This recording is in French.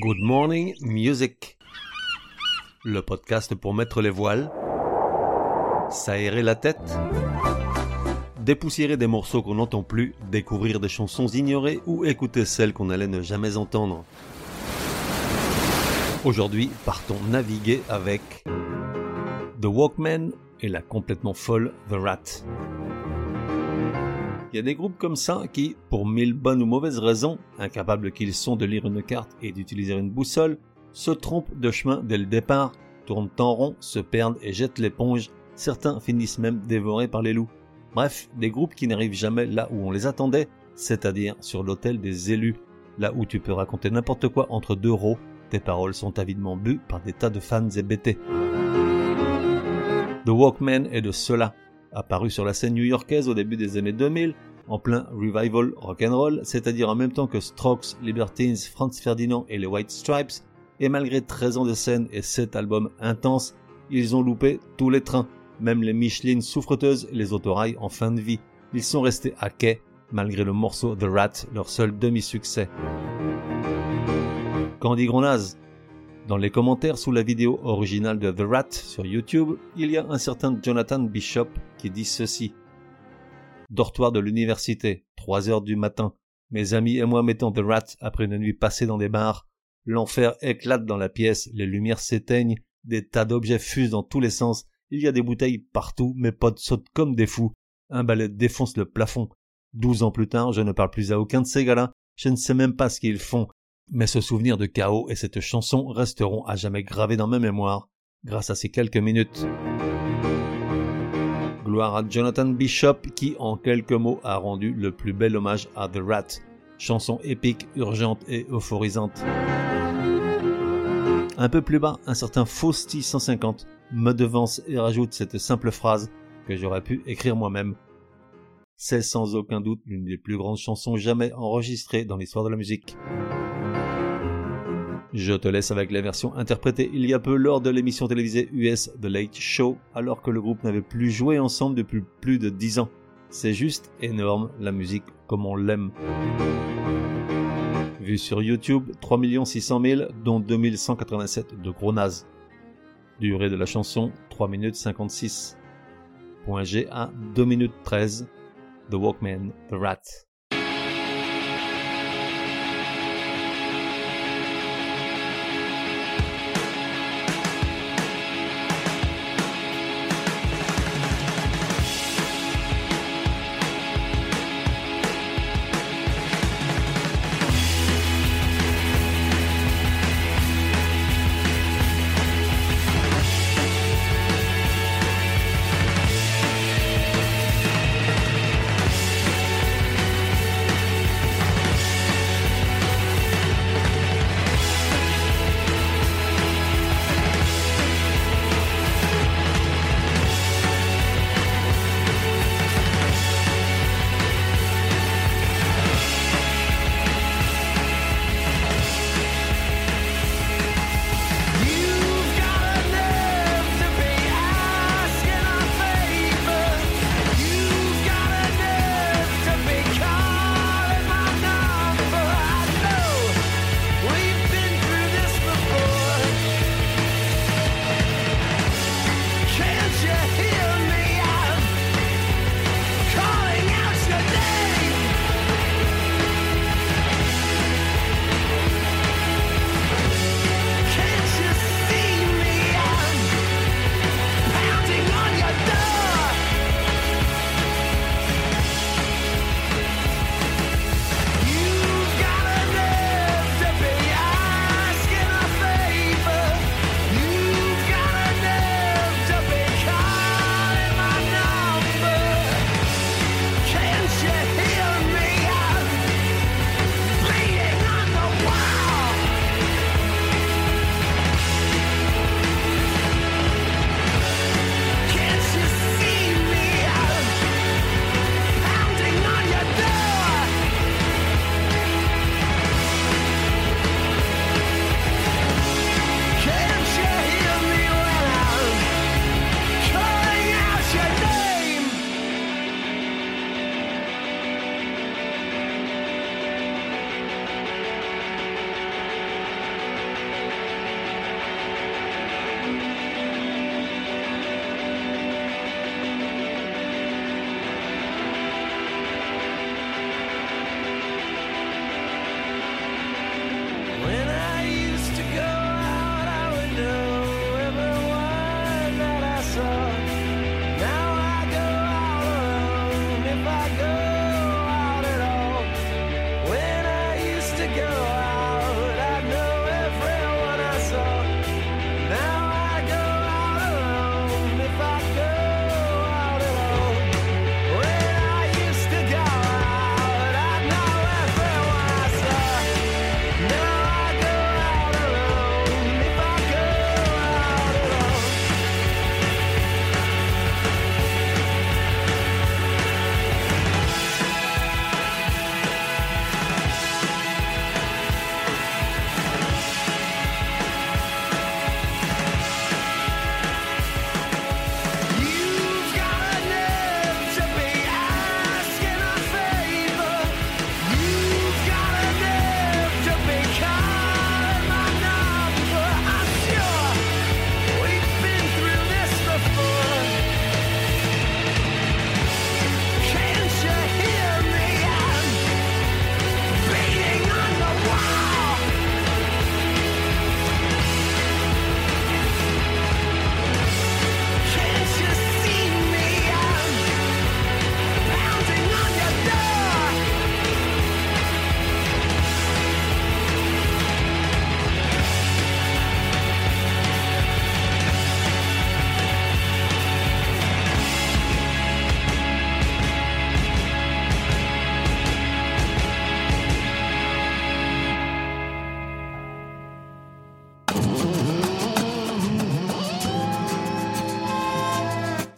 Good Morning Music. Le podcast pour mettre les voiles, s'aérer la tête, dépoussiérer des morceaux qu'on n'entend plus, découvrir des chansons ignorées ou écouter celles qu'on allait ne jamais entendre. Aujourd'hui, partons naviguer avec The Walkman et la complètement folle The Rat. Il y a des groupes comme ça qui, pour mille bonnes ou mauvaises raisons, incapables qu'ils sont de lire une carte et d'utiliser une boussole, se trompent de chemin dès le départ, tournent en rond, se perdent et jettent l'éponge, certains finissent même dévorés par les loups. Bref, des groupes qui n'arrivent jamais là où on les attendait, c'est-à-dire sur l'hôtel des élus, là où tu peux raconter n'importe quoi entre deux rots, tes paroles sont avidement bues par des tas de fans hébétés. The Walkman est de cela, apparu sur la scène new-yorkaise au début des années 2000, en plein revival rock'n'roll, c'est-à-dire en même temps que Strokes, Libertines, Franz Ferdinand et les White Stripes, et malgré 13 ans de scène et 7 albums intenses, ils ont loupé tous les trains, même les Michelin souffreteuses et les autorails en fin de vie. Ils sont restés à quai, malgré le morceau The Rat, leur seul demi-succès. Candy Gronaz, dans les commentaires sous la vidéo originale de The Rat sur YouTube, il y a un certain Jonathan Bishop qui dit ceci. Dortoir de l'université, 3 heures du matin. Mes amis et moi mettons The Rat après une nuit passée dans des bars. L'enfer éclate dans la pièce, les lumières s'éteignent, des tas d'objets fusent dans tous les sens, il y a des bouteilles partout, mes potes sautent comme des fous, un balai défonce le plafond. Douze ans plus tard, je ne parle plus à aucun de ces gars-là, je ne sais même pas ce qu'ils font, mais ce souvenir de chaos et cette chanson resteront à jamais gravés dans ma mémoire grâce à ces quelques minutes. Gloire à Jonathan Bishop qui, en quelques mots, a rendu le plus bel hommage à The Rat. Chanson épique, urgente et euphorisante. Un peu plus bas, un certain Fausti 150 me devance et rajoute cette simple phrase que j'aurais pu écrire moi-même. C'est sans aucun doute l'une des plus grandes chansons jamais enregistrées dans l'histoire de la musique. Je te laisse avec la version interprétée il y a peu lors de l'émission télévisée US The Late Show, alors que le groupe n'avait plus joué ensemble depuis plus de 10 ans. C'est juste énorme, la musique comme on l'aime. Vu sur YouTube, 3 600 000, dont 2187 de gros nazes. Durée de la chanson, 3 minutes 56. Point G à 2 minutes 13. The Walkman, The Rat.